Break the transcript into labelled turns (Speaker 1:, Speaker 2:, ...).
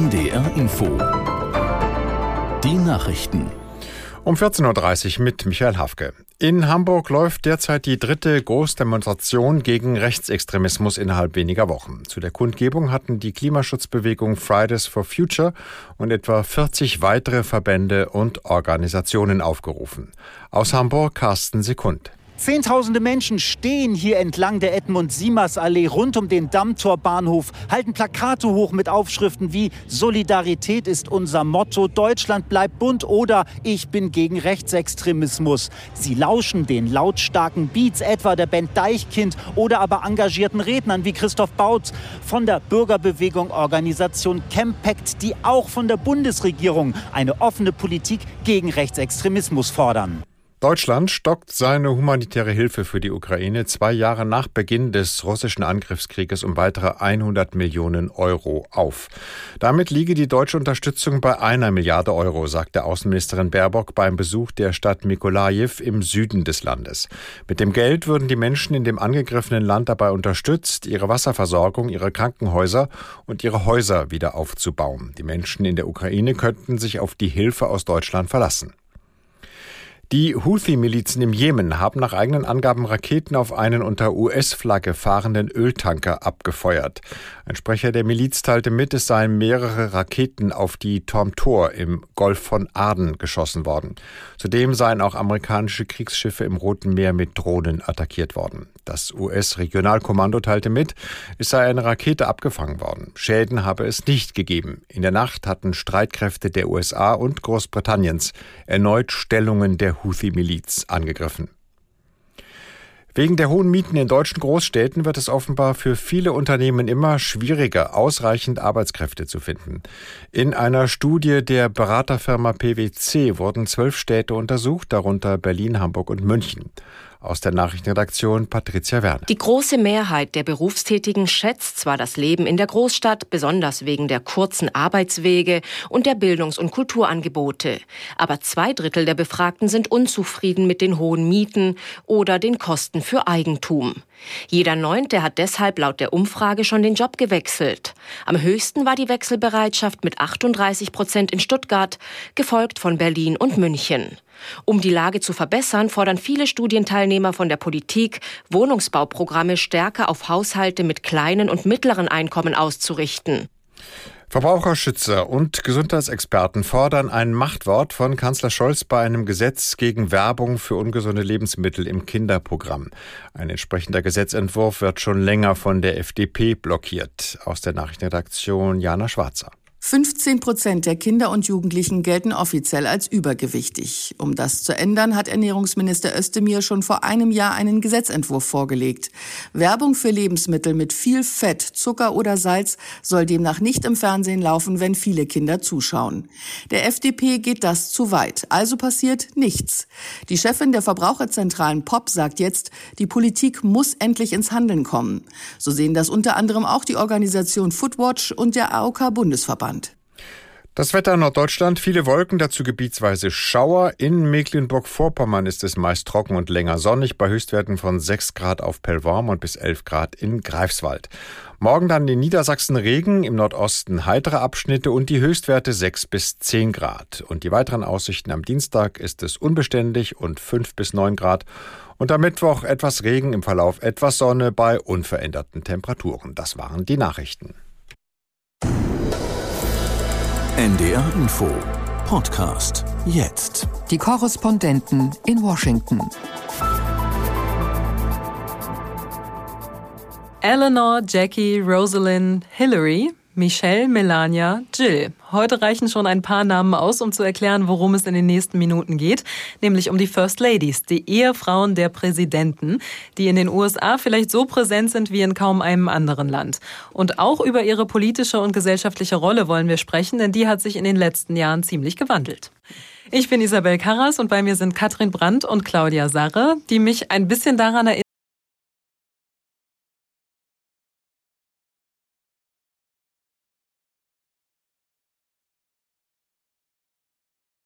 Speaker 1: NDR Info. Die Nachrichten.
Speaker 2: Um 14.30 Uhr mit Michael Hafke. In Hamburg läuft derzeit die dritte Großdemonstration gegen Rechtsextremismus innerhalb weniger Wochen. Zu der Kundgebung hatten die Klimaschutzbewegung Fridays for Future und etwa 40 weitere Verbände und Organisationen aufgerufen. Aus Hamburg Carsten Sekund.
Speaker 3: Zehntausende Menschen stehen hier entlang der Edmund-Siemers-Allee rund um den Dammtor-Bahnhof, halten Plakate hoch mit Aufschriften wie Solidarität ist unser Motto, Deutschland bleibt bunt oder Ich bin gegen Rechtsextremismus. Sie lauschen den lautstarken Beats etwa der Band Deichkind oder aber engagierten Rednern wie Christoph Bautz von der Bürgerbewegung Organisation Campact, die auch von der Bundesregierung eine offene Politik gegen Rechtsextremismus fordern.
Speaker 2: Deutschland stockt seine humanitäre Hilfe für die Ukraine zwei Jahre nach Beginn des russischen Angriffskrieges um weitere 100 Millionen Euro auf. Damit liege die deutsche Unterstützung bei einer Milliarde Euro, sagte Außenministerin Baerbock beim Besuch der Stadt Mikolajew im Süden des Landes. Mit dem Geld würden die Menschen in dem angegriffenen Land dabei unterstützt, ihre Wasserversorgung, ihre Krankenhäuser und ihre Häuser wieder aufzubauen. Die Menschen in der Ukraine könnten sich auf die Hilfe aus Deutschland verlassen. Die Houthi-Milizen im Jemen haben nach eigenen Angaben Raketen auf einen unter US-Flagge fahrenden Öltanker abgefeuert. Ein Sprecher der Miliz teilte mit, es seien mehrere Raketen auf die Tom Tor im Golf von Aden geschossen worden. Zudem seien auch amerikanische Kriegsschiffe im Roten Meer mit Drohnen attackiert worden. Das US-Regionalkommando teilte mit, es sei eine Rakete abgefangen worden. Schäden habe es nicht gegeben. In der Nacht hatten Streitkräfte der USA und Großbritanniens erneut Stellungen Houthi-Miliz angegriffen. Wegen der hohen Mieten in deutschen Großstädten wird es offenbar für viele Unternehmen immer schwieriger, ausreichend Arbeitskräfte zu finden. In einer Studie der Beraterfirma PwC wurden zwölf Städte untersucht, darunter Berlin, Hamburg und München. Aus der Nachrichtenredaktion Patricia Werner.
Speaker 4: Die große Mehrheit der Berufstätigen schätzt zwar das Leben in der Großstadt, besonders wegen der kurzen Arbeitswege und der Bildungs- und Kulturangebote. Aber zwei Drittel der Befragten sind unzufrieden mit den hohen Mieten oder den Kosten für Eigentum. Jeder Neunte hat deshalb laut der Umfrage schon den Job gewechselt. Am höchsten war die Wechselbereitschaft mit 38 Prozent in Stuttgart, gefolgt von Berlin und München. Um die Lage zu verbessern, fordern viele Studienteilnehmer von der Politik, Wohnungsbauprogramme stärker auf Haushalte mit kleinen und mittleren Einkommen auszurichten.
Speaker 2: Verbraucherschützer und Gesundheitsexperten fordern ein Machtwort von Kanzler Scholz bei einem Gesetz gegen Werbung für ungesunde Lebensmittel im Kinderprogramm. Ein entsprechender Gesetzentwurf wird schon länger von der FDP blockiert. Aus der Nachrichtenredaktion Jana Schwarzer.
Speaker 5: 15 Prozent der Kinder und Jugendlichen gelten offiziell als übergewichtig. Um das zu ändern, hat Ernährungsminister Özdemir schon vor einem Jahr einen Gesetzentwurf vorgelegt. Werbung für Lebensmittel mit viel Fett, Zucker oder Salz soll demnach nicht im Fernsehen laufen, wenn viele Kinder zuschauen. Der FDP geht das zu weit. Also passiert nichts. Die Chefin der Verbraucherzentralen POP sagt jetzt, die Politik muss endlich ins Handeln kommen. So sehen das unter anderem auch die Organisation Foodwatch und der AOK Bundesverband.
Speaker 2: Das Wetter in Norddeutschland, viele Wolken, dazu gebietsweise Schauer. In Mecklenburg-Vorpommern ist es meist trocken und länger sonnig, bei Höchstwerten von 6 Grad auf Pellworm und bis 11 Grad in Greifswald. Morgen dann in Niedersachsen Regen, im Nordosten heitere Abschnitte und die Höchstwerte 6 bis 10 Grad. Und die weiteren Aussichten am Dienstag ist es unbeständig und 5 bis 9 Grad. Und am Mittwoch etwas Regen, im Verlauf etwas Sonne bei unveränderten Temperaturen. Das waren die Nachrichten.
Speaker 1: NDR Info Podcast jetzt.
Speaker 6: Die Korrespondenten in Washington.
Speaker 7: Eleanor, Jackie, Rosalind, Hillary, Michelle, Melania, Jill. Heute reichen schon ein paar Namen aus, um zu erklären, worum es in den nächsten Minuten geht, nämlich um die First Ladies, die Ehefrauen der Präsidenten, die in den USA vielleicht so präsent sind wie in kaum einem anderen Land. Und auch über ihre politische und gesellschaftliche Rolle wollen wir sprechen, denn die hat sich in den letzten Jahren ziemlich gewandelt. Ich bin Isabel Karras und bei mir sind Katrin Brandt und Claudia Sarre, die mich ein bisschen daran erinnern,